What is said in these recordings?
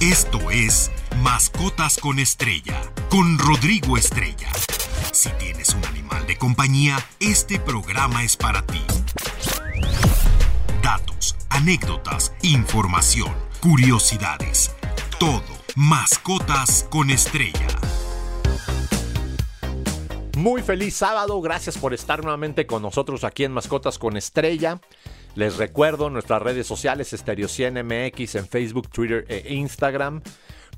Esto es Mascotas con Estrella, con Rodrigo Estrella. Si tienes un animal de compañía, este programa es para ti. Datos, anécdotas, información, curiosidades. Todo. Mascotas con Estrella. Muy feliz sábado, gracias por estar nuevamente con nosotros aquí en Mascotas con Estrella. Les recuerdo nuestras redes sociales Stereo 100 MX en Facebook, Twitter e Instagram.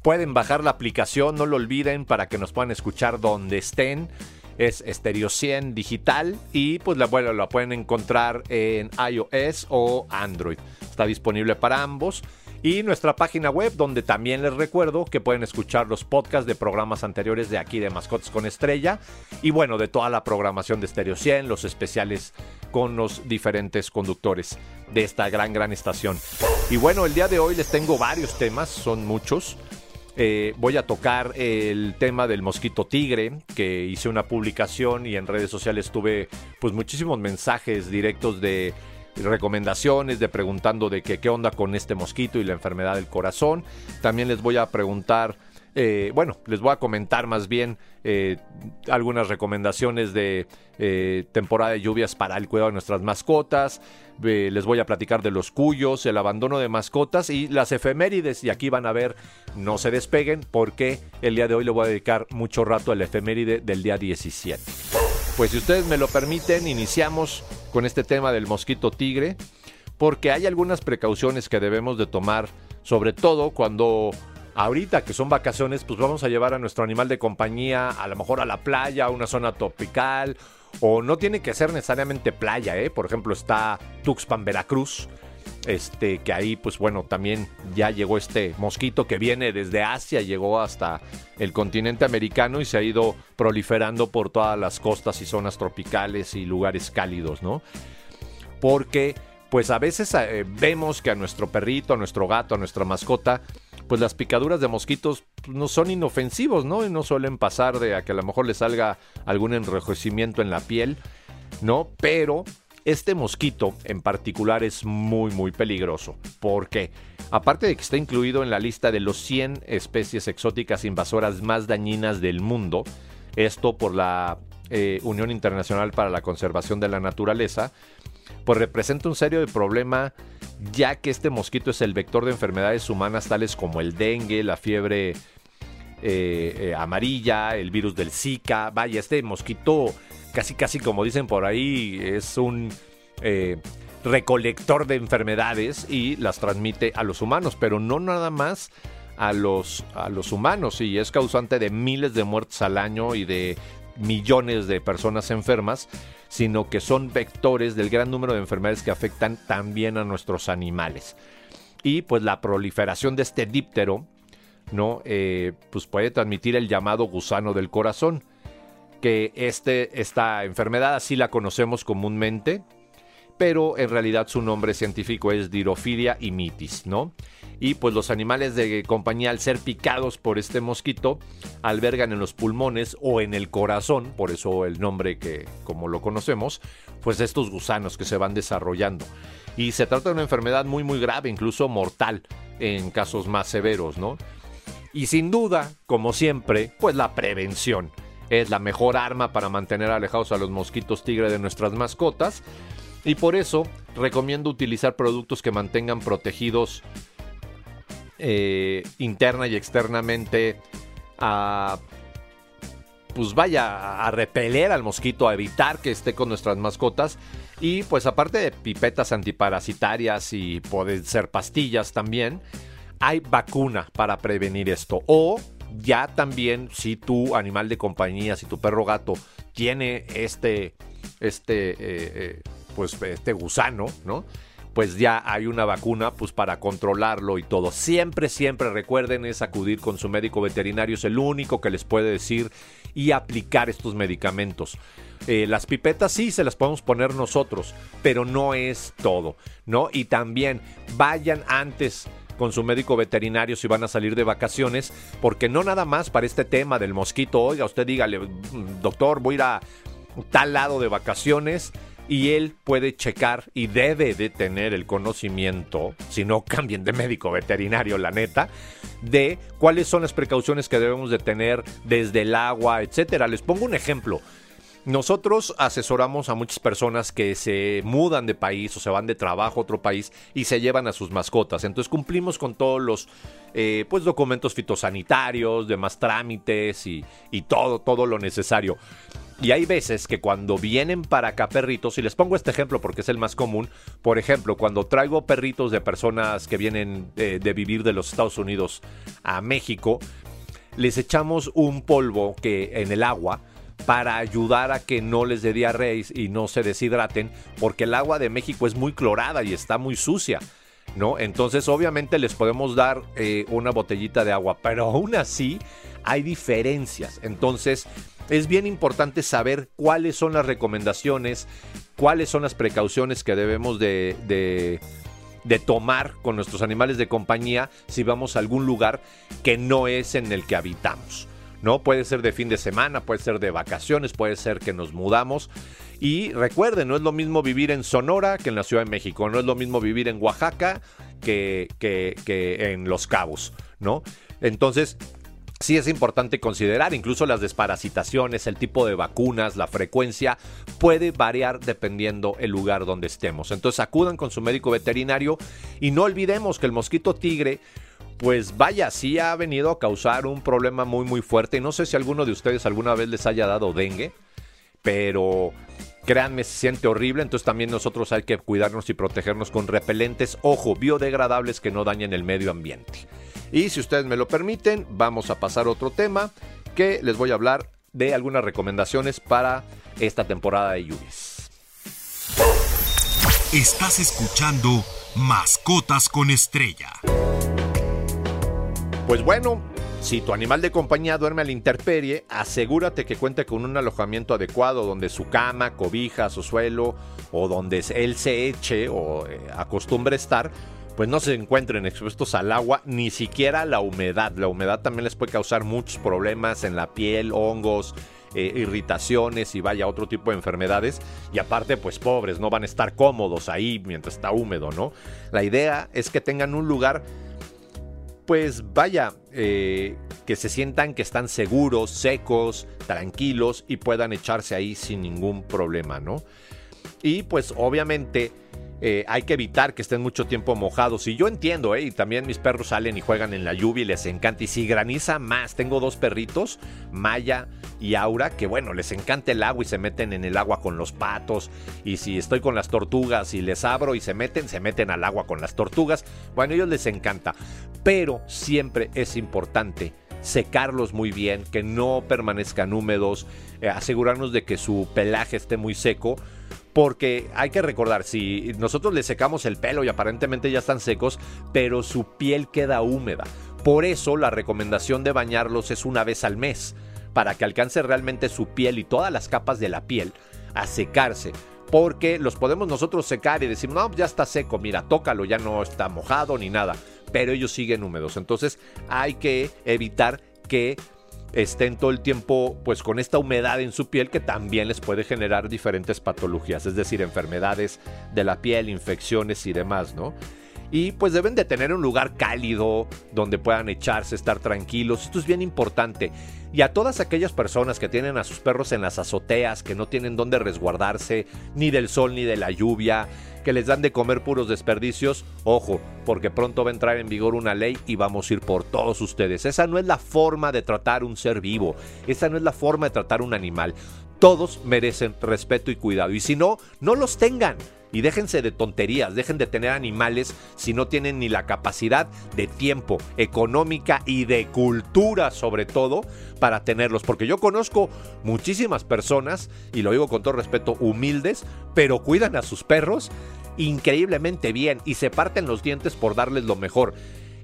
Pueden bajar la aplicación, no lo olviden, para que nos puedan escuchar donde estén. Es Stereo 100 digital y pues la, bueno, la pueden encontrar en iOS o Android. Está disponible para ambos y nuestra página web donde también les recuerdo que pueden escuchar los podcasts de programas anteriores de aquí de Mascotas con Estrella y bueno, de toda la programación de Stereo 100, los especiales con los diferentes conductores de esta gran, gran estación. Y bueno, el día de hoy les tengo varios temas, son muchos. Eh, voy a tocar el tema del mosquito tigre, que hice una publicación y en redes sociales tuve pues muchísimos mensajes directos de recomendaciones, de preguntando de qué onda con este mosquito y la enfermedad del corazón. También les voy a preguntar, eh, bueno, les voy a comentar más bien eh, algunas recomendaciones de eh, temporada de lluvias para el cuidado de nuestras mascotas. les voy a platicar de los cuyos, el abandono de mascotas y las efemérides. Y aquí van a ver, no se despeguen porque el día de hoy le voy a dedicar mucho rato al efeméride del día 17. Pues si ustedes me lo permiten, iniciamos con este tema del mosquito tigre, porque hay algunas precauciones que debemos de tomar, sobre todo cuando ahorita que son vacaciones, pues vamos a llevar a nuestro animal de compañía a lo mejor a la playa, a una zona tropical, o no tiene que ser necesariamente playa, ¿eh? Por ejemplo, está Tuxpan, Veracruz, este, que ahí, pues bueno, también ya llegó este mosquito que viene desde Asia, llegó hasta el continente americano y se ha ido proliferando por todas las costas y zonas tropicales y lugares cálidos, ¿no? Porque, pues a veces eh, vemos que a nuestro perrito, a nuestro gato, a nuestra mascota, pues las picaduras de mosquitos pues, no son inofensivos, ¿no? Y no suelen pasar de a que a lo mejor le salga algún enrojecimiento en la piel, ¿no? Pero este mosquito en particular es muy muy peligroso porque aparte de que está incluido en la lista de los 100 especies exóticas invasoras más dañinas del mundo, esto por la eh, Unión Internacional para la Conservación de la Naturaleza, pues representa un serio problema ya que este mosquito es el vector de enfermedades humanas tales como el dengue, la fiebre eh, eh, amarilla, el virus del Zika. Vaya, este mosquito casi casi como dicen por ahí, es un eh, recolector de enfermedades y las transmite a los humanos, pero no nada más a los, a los humanos y es causante de miles de muertes al año y de millones de personas enfermas, sino que son vectores del gran número de enfermedades que afectan también a nuestros animales. Y pues la proliferación de este díptero, ¿no? Eh, pues puede transmitir el llamado gusano del corazón que este, esta enfermedad así la conocemos comúnmente, pero en realidad su nombre científico es Dirophilia imitis, ¿no? Y pues los animales de compañía al ser picados por este mosquito albergan en los pulmones o en el corazón, por eso el nombre que como lo conocemos, pues estos gusanos que se van desarrollando. Y se trata de una enfermedad muy muy grave, incluso mortal en casos más severos, ¿no? Y sin duda, como siempre, pues la prevención es la mejor arma para mantener alejados a los mosquitos tigre de nuestras mascotas. Y por eso recomiendo utilizar productos que mantengan protegidos eh, interna y externamente a pues vaya a repeler al mosquito, a evitar que esté con nuestras mascotas. Y pues aparte de pipetas antiparasitarias y pueden ser pastillas también, hay vacuna para prevenir esto. O ya también si tu animal de compañía, si tu perro gato tiene este, este, eh, eh, pues este gusano, ¿no? Pues ya hay una vacuna pues para controlarlo y todo. Siempre, siempre recuerden es acudir con su médico veterinario, es el único que les puede decir y aplicar estos medicamentos. Eh, las pipetas sí se las podemos poner nosotros, pero no es todo, ¿no? Y también vayan antes con su médico veterinario si van a salir de vacaciones, porque no nada más para este tema del mosquito, oiga, usted dígale, doctor, voy a ir a tal lado de vacaciones, y él puede checar y debe de tener el conocimiento, si no cambien de médico veterinario, la neta, de cuáles son las precauciones que debemos de tener desde el agua, etcétera. Les pongo un ejemplo. Nosotros asesoramos a muchas personas que se mudan de país o se van de trabajo a otro país y se llevan a sus mascotas. Entonces cumplimos con todos los eh, pues, documentos fitosanitarios, demás trámites y, y todo, todo lo necesario. Y hay veces que cuando vienen para acá perritos, y les pongo este ejemplo porque es el más común, por ejemplo, cuando traigo perritos de personas que vienen eh, de vivir de los Estados Unidos a México, les echamos un polvo que en el agua para ayudar a que no les dé diarrea y no se deshidraten, porque el agua de México es muy clorada y está muy sucia. ¿No? Entonces obviamente les podemos dar eh, una botellita de agua, pero aún así hay diferencias. Entonces es bien importante saber cuáles son las recomendaciones, cuáles son las precauciones que debemos de, de, tomar con nuestros animales de compañía si vamos a algún lugar que no es en el que habitamos. ¿No? Puede ser de fin de semana, puede ser de vacaciones, puede ser que nos mudamos. Y recuerden, no es lo mismo vivir en Sonora que en la Ciudad de México, no es lo mismo vivir en Oaxaca que, que, que en Los Cabos, ¿no? Entonces, sí es importante considerar, incluso las desparasitaciones, el tipo de vacunas, la frecuencia, puede variar dependiendo el lugar donde estemos. Entonces acudan con su médico veterinario y no olvidemos que el mosquito tigre, pues vaya, sí ha venido a causar un problema muy muy fuerte. No sé si alguno de ustedes alguna vez les haya dado dengue, pero créanme, se siente horrible, entonces también nosotros hay que cuidarnos y protegernos con repelentes, ojo, biodegradables que no dañen el medio ambiente. Y si ustedes me lo permiten, vamos a pasar a otro tema que les voy a hablar de algunas recomendaciones para esta temporada de lluvias. Estás escuchando Mascotas con Estrella. Pues bueno, si tu animal de compañía duerme a la intemperie, asegúrate que cuente con un alojamiento adecuado donde su cama, cobija, o suelo o donde él se eche o eh, acostumbre estar pues no se encuentren expuestos al agua, ni siquiera la humedad. La humedad también les puede causar muchos problemas en la piel, hongos, eh, irritaciones y vaya otro tipo de enfermedades. Y aparte, pues pobres, no van a estar cómodos ahí mientras está húmedo, ¿no? La idea es que tengan un lugar, pues vaya, eh, que se sientan que están seguros, secos, tranquilos y puedan echarse ahí sin ningún problema, ¿no? Y pues obviamente eh, hay que evitar que estén mucho tiempo mojados. Y yo entiendo, ¿eh? Y también mis perros salen y juegan en la lluvia y les encanta. Y si graniza más, tengo dos perritos, Maya y Aura, que bueno, les encanta el agua y se meten en el agua con los patos. Y si estoy con las tortugas y les abro y se meten, se meten al agua con las tortugas. Bueno, a ellos les encanta. Pero siempre es importante secarlos muy bien, que no permanezcan húmedos, eh, asegurarnos de que su pelaje esté muy seco porque hay que recordar, si nosotros le secamos el pelo y aparentemente ya están secos, pero su piel queda húmeda. Por eso la recomendación de bañarlos es una vez al mes, para que alcance realmente su piel y todas las capas de la piel a secarse. Porque los podemos nosotros secar y decir, no, ya está seco, mira, tócalo, ya no está mojado ni nada. Pero ellos siguen húmedos. Entonces hay que evitar que estén todo el tiempo pues con esta humedad en su piel que también les puede generar diferentes patologías, es decir, enfermedades de la piel, infecciones y demás, ¿no? Y pues deben de tener un lugar cálido donde puedan echarse, estar tranquilos. Esto es bien importante. Y a todas aquellas personas que tienen a sus perros en las azoteas, que no tienen dónde resguardarse, ni del sol ni de la lluvia, que les dan de comer puros desperdicios, ojo, porque pronto va a entrar en vigor una ley y vamos a ir por todos ustedes. Esa no es la forma de tratar un ser vivo, esa no es la forma de tratar un animal. Todos merecen respeto y cuidado. Y si no, no los tengan. Y déjense de tonterías, dejen de tener animales si no tienen ni la capacidad de tiempo, económica y de cultura sobre todo para tenerlos. Porque yo conozco muchísimas personas, y lo digo con todo respeto, humildes, pero cuidan a sus perros increíblemente bien y se parten los dientes por darles lo mejor.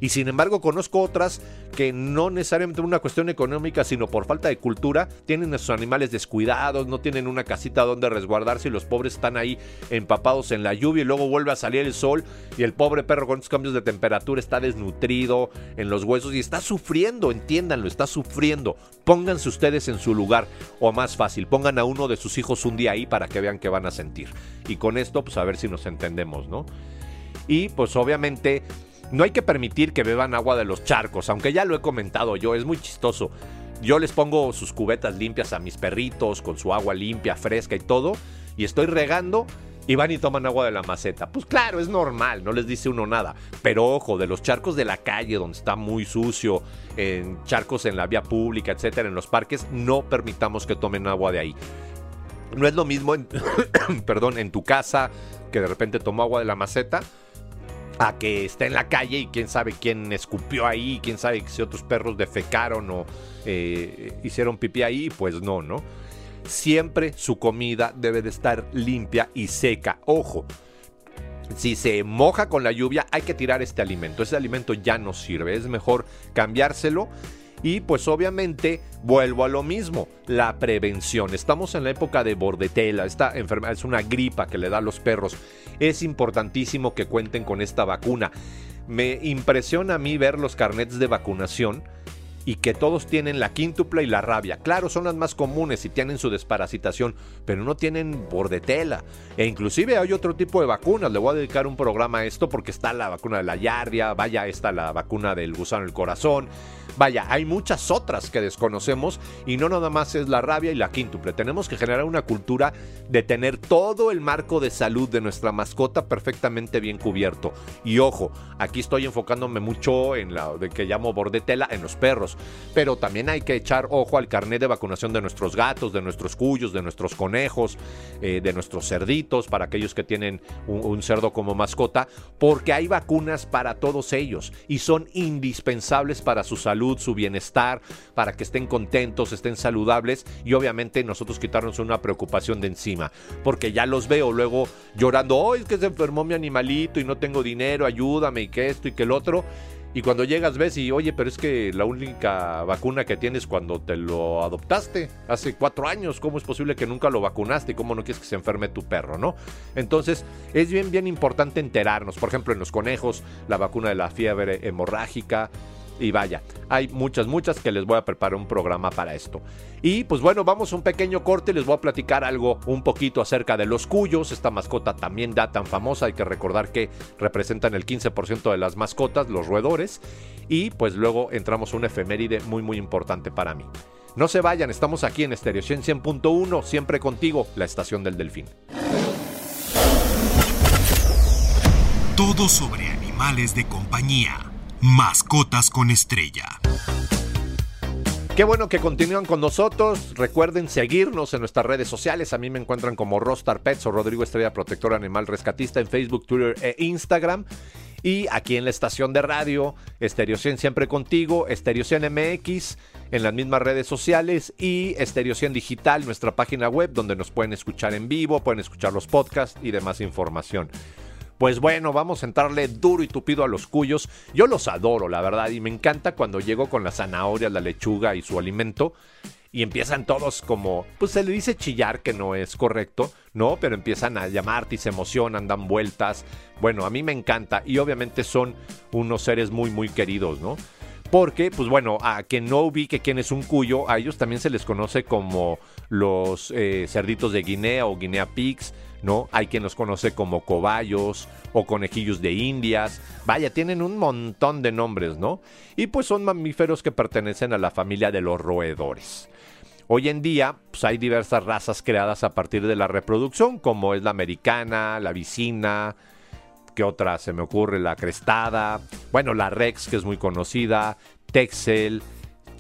Y sin embargo conozco otras que no necesariamente por una cuestión económica, sino por falta de cultura, tienen a sus animales descuidados, no tienen una casita donde resguardarse y los pobres están ahí empapados en la lluvia y luego vuelve a salir el sol y el pobre perro con estos cambios de temperatura está desnutrido en los huesos y está sufriendo, entiéndanlo, está sufriendo. Pónganse ustedes en su lugar o más fácil, pongan a uno de sus hijos un día ahí para que vean qué van a sentir. Y con esto, pues a ver si nos entendemos, ¿no? Y pues obviamente no hay que permitir que beban agua de los charcos, aunque ya lo he comentado yo, es muy chistoso. Yo les pongo sus cubetas limpias a mis perritos con su agua limpia, fresca y todo, y estoy regando y van y toman agua de la maceta. Pues claro, es normal, no les dice uno nada. Pero ojo, de los charcos de la calle donde está muy sucio, en charcos en la vía pública, etcétera, en los parques, no permitamos que tomen agua de ahí. No es lo mismo en, perdón, en tu casa que de repente tomó agua de la maceta a que está en la calle y quién sabe quién escupió ahí, quién sabe si otros perros defecaron o eh, hicieron pipí ahí, pues no, ¿no? Siempre su comida debe de estar limpia y seca. Ojo, si se moja con la lluvia hay que tirar este alimento. Ese alimento ya no sirve, es mejor cambiárselo y pues obviamente vuelvo a lo mismo, la prevención. Estamos en la época de bordetela, esta enfermedad es una gripa que le da a los perros. Es importantísimo que cuenten con esta vacuna. Me impresiona a mí ver los carnets de vacunación y que todos tienen la quíntupla y la rabia. Claro, son las más comunes y tienen su desparasitación, pero no tienen bordetela. E inclusive hay otro tipo de vacunas. Le voy a dedicar un programa a esto porque está la vacuna de la yardia, vaya, está la vacuna del gusano del corazón. Vaya, hay muchas otras que desconocemos y no nada más es la rabia y la quíntuple. Tenemos que generar una cultura de tener todo el marco de salud de nuestra mascota perfectamente bien cubierto. Y ojo, aquí estoy enfocándome mucho en la de que llamo bordetela en los perros, pero también hay que echar ojo al carnet de vacunación de nuestros gatos, de nuestros cuyos, de nuestros conejos, eh, de nuestros cerditos, para aquellos que tienen un, cerdo como mascota, porque hay vacunas para todos ellos y son indispensables para su salud su bienestar, para que estén contentos, estén saludables y obviamente nosotros quitarnos una preocupación de encima, porque ya los veo luego llorando, hoy es que se enfermó mi animalito y no tengo dinero, ayúdame y que esto y que el otro. Y cuando llegas ves y, oye, pero es que la única vacuna que tienes cuando te lo adoptaste hace cuatro años, ¿cómo es posible que nunca lo vacunaste cómo no quieres que se enferme tu perro, no? Entonces, es bien, bien importante enterarnos. Por ejemplo, en los conejos, la vacuna de la fiebre hemorrágica, y vaya, hay muchas, muchas que les voy a preparar un programa para esto. Y pues bueno, vamos a un pequeño corte, les voy a platicar algo un poquito acerca de los cuyos. Esta mascota también da tan famosa, hay que recordar que representan el 15% de las mascotas, los roedores. Y pues luego entramos a una efeméride muy muy importante para mí. No se vayan, estamos aquí en Stereo 100.1, siempre contigo, la estación del delfín. Todo sobre animales de compañía. Mascotas con estrella. Qué bueno que continúan con nosotros. Recuerden seguirnos en nuestras redes sociales. A mí me encuentran como Rostar Pets o Rodrigo Estrella Protector Animal Rescatista en Facebook, Twitter e Instagram. Y aquí en la estación de radio, Estereo 100 siempre contigo, Estereo 100 MX en las mismas redes sociales y Estereo 100 Digital, nuestra página web donde nos pueden escuchar en vivo, pueden escuchar los podcasts y demás información. Pues bueno, vamos a entrarle duro y tupido a los cuyos. Yo los adoro, la verdad, y me encanta cuando llego con la zanahoria, la lechuga y su alimento. Y empiezan todos como, pues se le dice chillar, que no es correcto, ¿no? Pero empiezan a llamarte y se emocionan, dan vueltas. Bueno, a mí me encanta y obviamente son unos seres muy, muy queridos, ¿no? Porque, pues bueno, a quien no ubique quién es un cuyo, a ellos también se les conoce como los eh, cerditos de Guinea o Guinea Pigs ¿no? Hay quien los conoce como cobayos o conejillos de indias. Vaya, tienen un montón de nombres, ¿no? Y pues son mamíferos que pertenecen a la familia de los roedores. Hoy en día pues hay diversas razas creadas a partir de la reproducción, como es la americana, la vicina, que otra se me ocurre? La crestada, bueno, la rex, que es muy conocida, texel,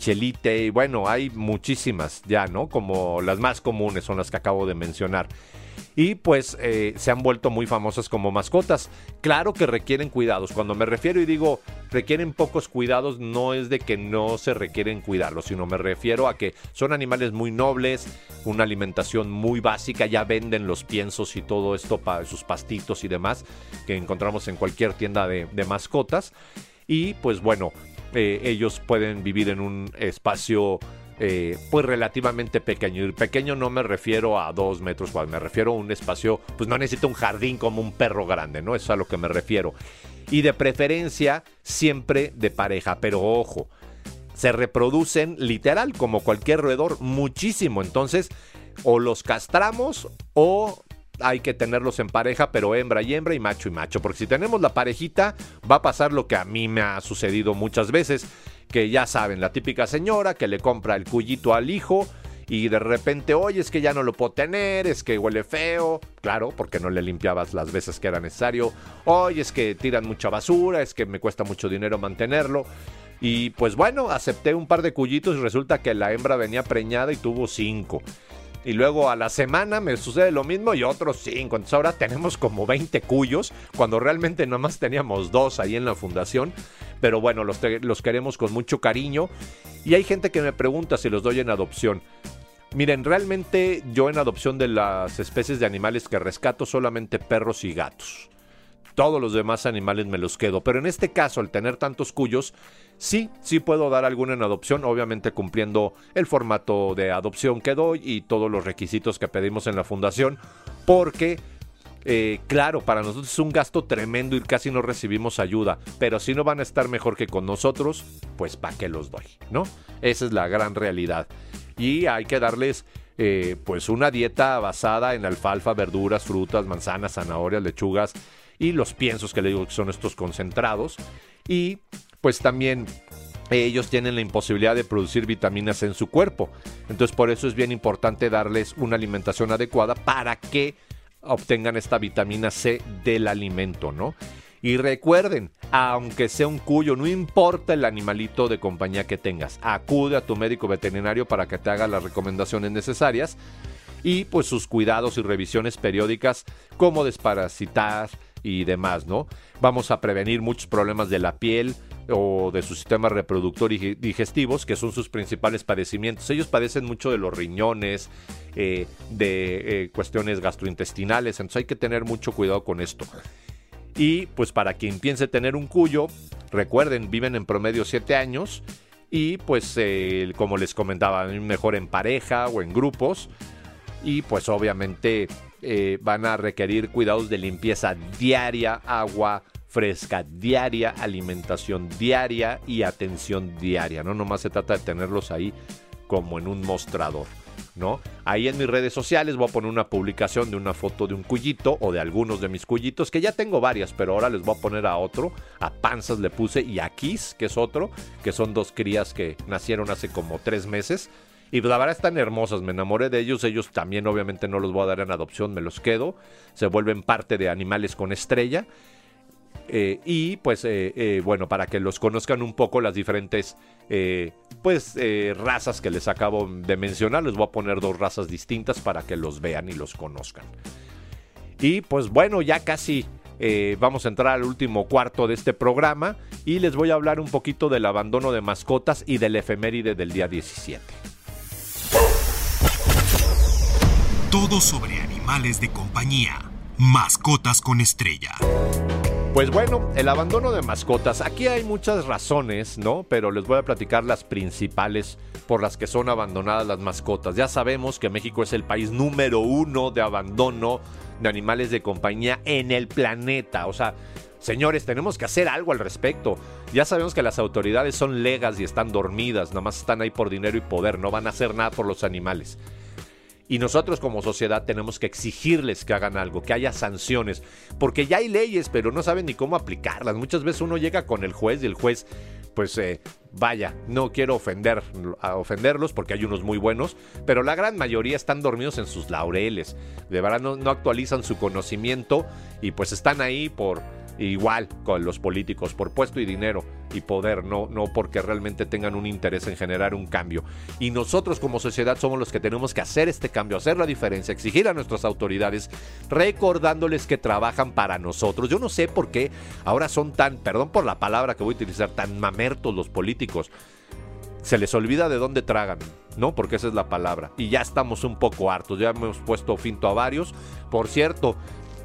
chelite, y bueno, hay muchísimas ya, ¿no? Como las más comunes son las que acabo de mencionar y pues eh, se han vuelto muy famosas como mascotas. Claro que requieren cuidados. Cuando me refiero y digo requieren pocos cuidados, no es de que no se requieren cuidarlos, sino me refiero a que son animales muy nobles, una alimentación muy básica, ya venden los piensos y todo esto para sus pastitos y demás que encontramos en cualquier tienda de, de mascotas. y pues bueno, eh, ellos pueden vivir en un espacio eh, pues relativamente pequeño. Y pequeño no me refiero a dos metros cuadrados, me refiero a un espacio, pues no necesita un jardín como un perro grande, ¿no? Eso es a lo que me refiero. Y de preferencia siempre de pareja, pero ojo, se reproducen literal como cualquier roedor muchísimo. Entonces, o los castramos o hay que tenerlos en pareja, pero hembra y hembra y macho y macho. Porque si tenemos la parejita, va a pasar lo que a mí me ha sucedido muchas veces. Que ya saben, la típica señora que le compra el cuyito al hijo y de repente, oye, es que ya no lo puedo tener, es que huele feo. Claro, porque no le limpiabas las veces que era necesario. Oye, es que tiran mucha basura, es que me cuesta mucho dinero mantenerlo. Y pues bueno, acepté un par de cuyitos y resulta que la hembra venía preñada y tuvo cinco. Y luego a la semana me sucede lo mismo y otros cinco. Entonces ahora tenemos como 20 cuyos, cuando realmente nada más teníamos dos ahí en la fundación. Pero bueno, los, los queremos con mucho cariño. Y hay gente que me pregunta si los doy en adopción. Miren, realmente yo en adopción de las especies de animales que rescato solamente perros y gatos. Todos los demás animales me los quedo. Pero en este caso, al tener tantos cuyos, Sí, sí puedo dar alguna en adopción, obviamente cumpliendo el formato de adopción que doy y todos los requisitos que pedimos en la fundación, porque eh, claro, para nosotros es un gasto tremendo y casi no recibimos ayuda, pero si no van a estar mejor que con nosotros, pues ¿para qué los doy? ¿No? Esa es la gran realidad. Y hay que darles eh, pues una dieta basada en alfalfa, verduras, frutas, manzanas, zanahorias, lechugas y los piensos que le digo que son estos concentrados. Y pues también ellos tienen la imposibilidad de producir vitaminas en su cuerpo. Entonces por eso es bien importante darles una alimentación adecuada para que obtengan esta vitamina C del alimento, ¿no? Y recuerden, aunque sea un cuyo, no importa el animalito de compañía que tengas, acude a tu médico veterinario para que te haga las recomendaciones necesarias y pues sus cuidados y revisiones periódicas como desparasitar y demás, ¿no? Vamos a prevenir muchos problemas de la piel, o de su sistema reproductor y digestivos, que son sus principales padecimientos. Ellos padecen mucho de los riñones, eh, de eh, cuestiones gastrointestinales, entonces hay que tener mucho cuidado con esto. Y pues para quien piense tener un cuyo, recuerden, viven en promedio 7 años y pues como les comentaba, mejor en pareja o en grupos y pues obviamente van a requerir cuidados de limpieza diaria, agua, fresca diaria, alimentación diaria y atención diaria. No nomás se trata de tenerlos ahí como en un mostrador. ¿No? Ahí en mis redes sociales voy a poner una publicación de una foto de un cuyito o de algunos de mis cuyitos, que ya tengo varias, pero ahora les voy a poner a otro. A Panzas le puse y a Kiss, que es otro, que son dos crías que nacieron hace como tres meses. Y la verdad están hermosas, me enamoré de ellos. Ellos también obviamente no los voy a dar en adopción, me los quedo. Se vuelven parte de animales con estrella. Eh, y pues eh, eh, bueno, para que los conozcan un poco las diferentes pues razas que les acabo de mencionar, les voy a poner dos razas distintas para que los vean y los conozcan. Y pues bueno, ya casi vamos a entrar al último cuarto de este programa y les voy a hablar un poquito del abandono de mascotas y del efeméride del día 17. Todo sobre animales de compañía. Mascotas con estrella. Pues bueno, el abandono de mascotas. Aquí hay muchas razones, ¿no? Pero les voy a platicar las principales por las que son abandonadas las mascotas. Ya sabemos que México es el país número uno de abandono de animales de compañía en el planeta. O sea, señores, tenemos que hacer algo al respecto. Ya sabemos que las autoridades son legas y están dormidas, nada más están ahí por dinero y poder, no van a hacer nada por los animales. Y nosotros como sociedad tenemos que exigirles que hagan algo, que haya sanciones, porque ya hay leyes, pero no saben ni cómo aplicarlas. Muchas veces uno llega con el juez y el juez, pues eh, vaya, no quiero ofender ofenderlos porque hay unos muy buenos, pero la gran mayoría están dormidos en sus laureles. De verdad no actualizan su conocimiento y pues están ahí por igual con los políticos, por puesto y dinero y poder, no, no porque realmente tengan un interés en generar un cambio. Y nosotros como sociedad somos los que tenemos que hacer este cambio, hacer la diferencia, exigir a nuestras autoridades, recordándoles que trabajan para nosotros. Yo no sé por qué ahora son tan, perdón por la palabra que voy a utilizar, tan mamertos los políticos. Se les olvida de dónde tragan, ¿no? Porque esa es la palabra. Y ya estamos un poco hartos, ya hemos puesto finto a varios. Por cierto,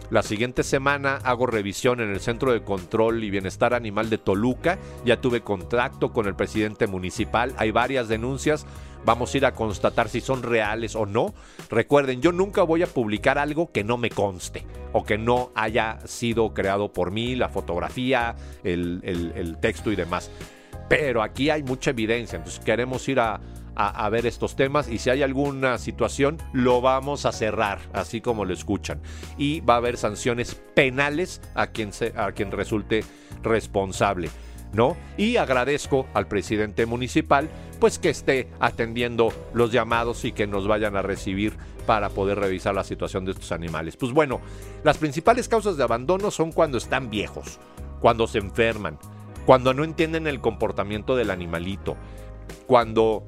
La siguiente semana hago revisión en el Centro de Control y Bienestar Animal de Toluca. Ya tuve contacto con el presidente municipal. Hay varias denuncias. Vamos a ir a constatar si son reales o no. Recuerden, yo nunca voy a publicar algo que no me conste o que no haya sido creado por mí, la fotografía, el, texto y demás. Pero aquí hay mucha evidencia, entonces queremos ir a, a, ver estos temas y si hay alguna situación lo vamos a cerrar, así como lo escuchan. Y va a haber sanciones penales a quien, se, a quien resulte responsable. ¿No? Y agradezco al presidente municipal pues que esté atendiendo los llamados y que nos vayan a recibir para poder revisar la situación de estos animales. Pues bueno, las principales causas de abandono son cuando están viejos, cuando se enferman, cuando no entienden el comportamiento del animalito, cuando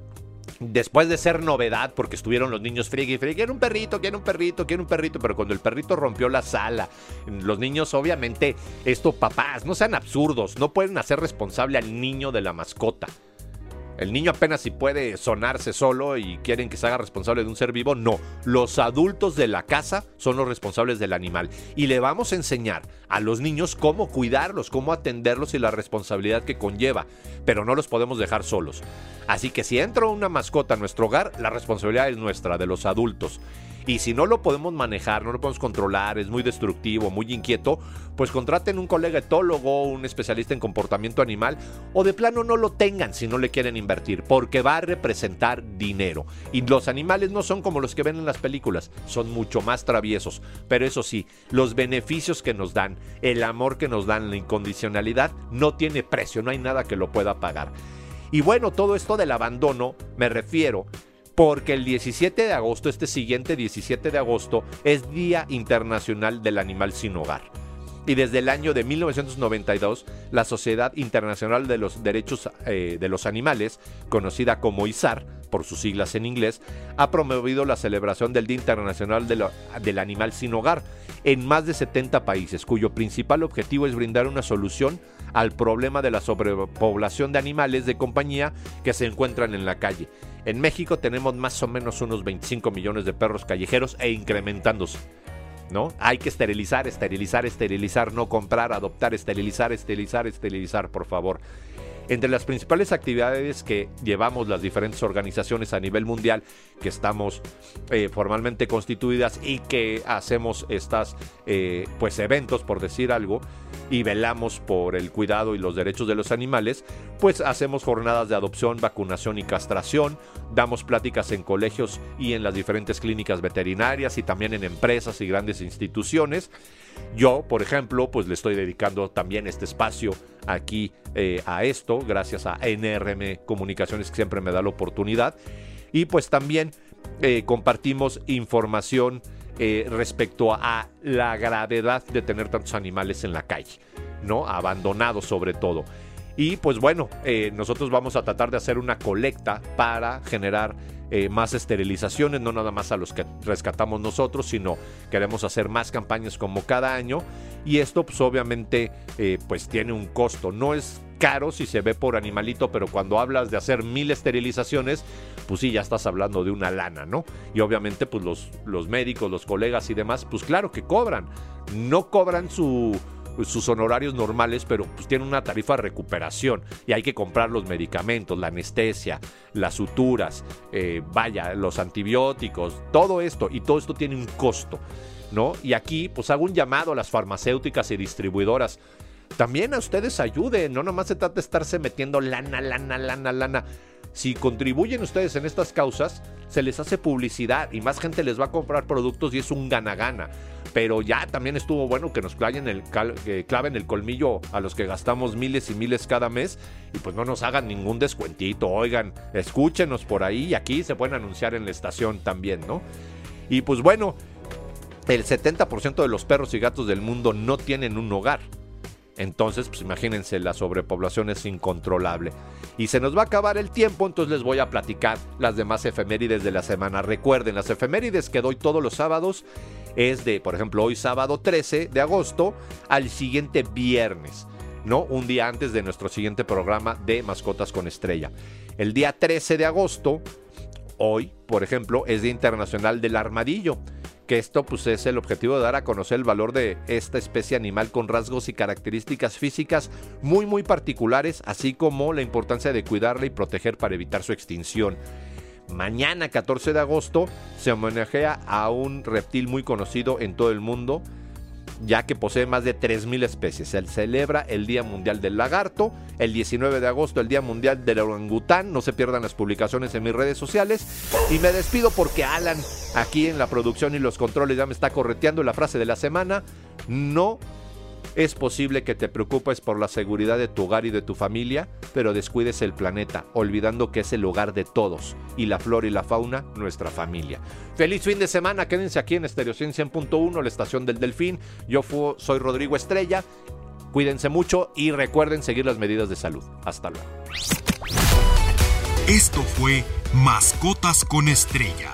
después de ser novedad, porque estuvieron los niños y friegue, quiero un perrito, quiero un perrito, quiero un perrito, pero cuando el perrito rompió la sala, los niños obviamente, esto papás, no sean absurdos, no pueden hacer responsable al niño de la mascota. El niño apenas si puede sonarse solo y quieren que se haga responsable de un ser vivo. No, los adultos de la casa son los responsables del animal. Y le vamos a enseñar a los niños cómo cuidarlos, cómo atenderlos y la responsabilidad que conlleva. Pero no los podemos dejar solos. Así que si entra una mascota a nuestro hogar, la responsabilidad es nuestra, de los adultos. Y si no lo podemos manejar, no lo podemos controlar, es muy destructivo, muy inquieto, pues contraten un colega etólogo, un especialista en comportamiento animal, o de plano no lo tengan si no le quieren invertir, porque va a representar dinero. Y los animales no son como los que ven en las películas, son mucho más traviesos. Pero eso sí, los beneficios que nos dan, el amor que nos dan, la incondicionalidad, no tiene precio, no hay nada que lo pueda pagar. Y bueno, todo esto del abandono, me refiero porque el 17 de agosto, este siguiente 17 de agosto, es Día Internacional del Animal Sin Hogar. Y desde el año de 1992, la Sociedad Internacional de los Derechos eh, de los Animales, conocida como ISAR, por sus siglas en inglés, ha promovido la celebración del Día Internacional del Animal Sin Hogar en más de 70 países, cuyo principal objetivo es brindar una solución al problema de la sobrepoblación de animales de compañía que se encuentran en la calle. En México tenemos más o menos unos 25 millones de perros callejeros e incrementándose. ¿No? Hay que esterilizar, esterilizar, esterilizar, no comprar, adoptar, esterilizar, esterilizar, esterilizar, por favor. Entre las principales actividades que llevamos las diferentes organizaciones a nivel mundial, que estamos eh, formalmente constituidas y que hacemos estos eh, pues eventos, por decir algo, y velamos por el cuidado y los derechos de los animales, pues hacemos jornadas de adopción, vacunación y castración, damos pláticas en colegios y en las diferentes clínicas veterinarias y también en empresas y grandes instituciones. Yo, por ejemplo, pues le estoy dedicando también este espacio aquí eh, a esto, gracias a NRM Comunicaciones que siempre me da la oportunidad. Y pues también eh, compartimos información eh, respecto a la gravedad de tener tantos animales en la calle, ¿no? Abandonados sobre todo. Y pues bueno, nosotros vamos a tratar de hacer una colecta para generar eh, más esterilizaciones, no nada más a los que rescatamos nosotros, sino queremos hacer más campañas como cada año. Y esto pues obviamente eh, pues tiene un costo, no es caro si se ve por animalito, pero cuando hablas de hacer mil esterilizaciones, pues sí, ya estás hablando de una lana, ¿no? Y obviamente pues los, los médicos, los colegas y demás, pues claro que cobran, no cobran su sus honorarios normales, pero pues tienen una tarifa de recuperación y hay que comprar los medicamentos, la anestesia, las suturas, eh, vaya, los antibióticos, todo esto y todo esto tiene un costo, ¿no? Y aquí pues hago un llamado a las farmacéuticas y distribuidoras. También a ustedes ayuden, no nomás se trata de estarse metiendo lana, lana, lana, lana. Si contribuyen ustedes en estas causas, se les hace publicidad y más gente les va a comprar productos y es un gana-gana pero ya también estuvo bueno que nos claven el colmillo a los que gastamos miles y miles cada mes y pues no nos hagan ningún descuentito. Oigan, escúchenos por ahí y aquí se pueden anunciar en la estación también, ¿no? Y pues bueno, el 70% de los perros y gatos del mundo no tienen un hogar. Entonces, pues imagínense, la sobrepoblación es incontrolable. Y se nos va a acabar el tiempo, entonces les voy a platicar las demás efemérides de la semana. Recuerden, las efemérides que doy todos los sábados es de, por ejemplo, hoy sábado 13 de agosto al siguiente viernes. ¿no? Un día antes de nuestro siguiente programa de Mascotas con Estrella. El día 13 de agosto, hoy, por ejemplo, es Día Internacional del Armadillo, que esto pues, es el objetivo de dar a conocer el valor de esta especie animal con rasgos y características físicas muy muy particulares, así como la importancia de cuidarla y proteger para evitar su extinción. Mañana 14 de agosto se homenajea a un reptil muy conocido en todo el mundo, ya que posee más de 3.000 especies. Se celebra el Día Mundial del Lagarto, el 19 de agosto el Día Mundial del Orangután. No se pierdan las publicaciones en mis redes sociales. Y me despido porque Alan, aquí en la producción y los controles, ya me está correteando la frase de la semana. No es posible que te preocupes por la seguridad de tu hogar y de tu familia, pero descuides el planeta, olvidando que es el hogar de todos y la flora y la fauna nuestra familia. Feliz fin de semana, quédense aquí en Estereo 100.1, la estación del Delfín. Yo soy Rodrigo Estrella. Cuídense mucho y recuerden seguir las medidas de salud. Hasta luego. Esto fue Mascotas con Estrella.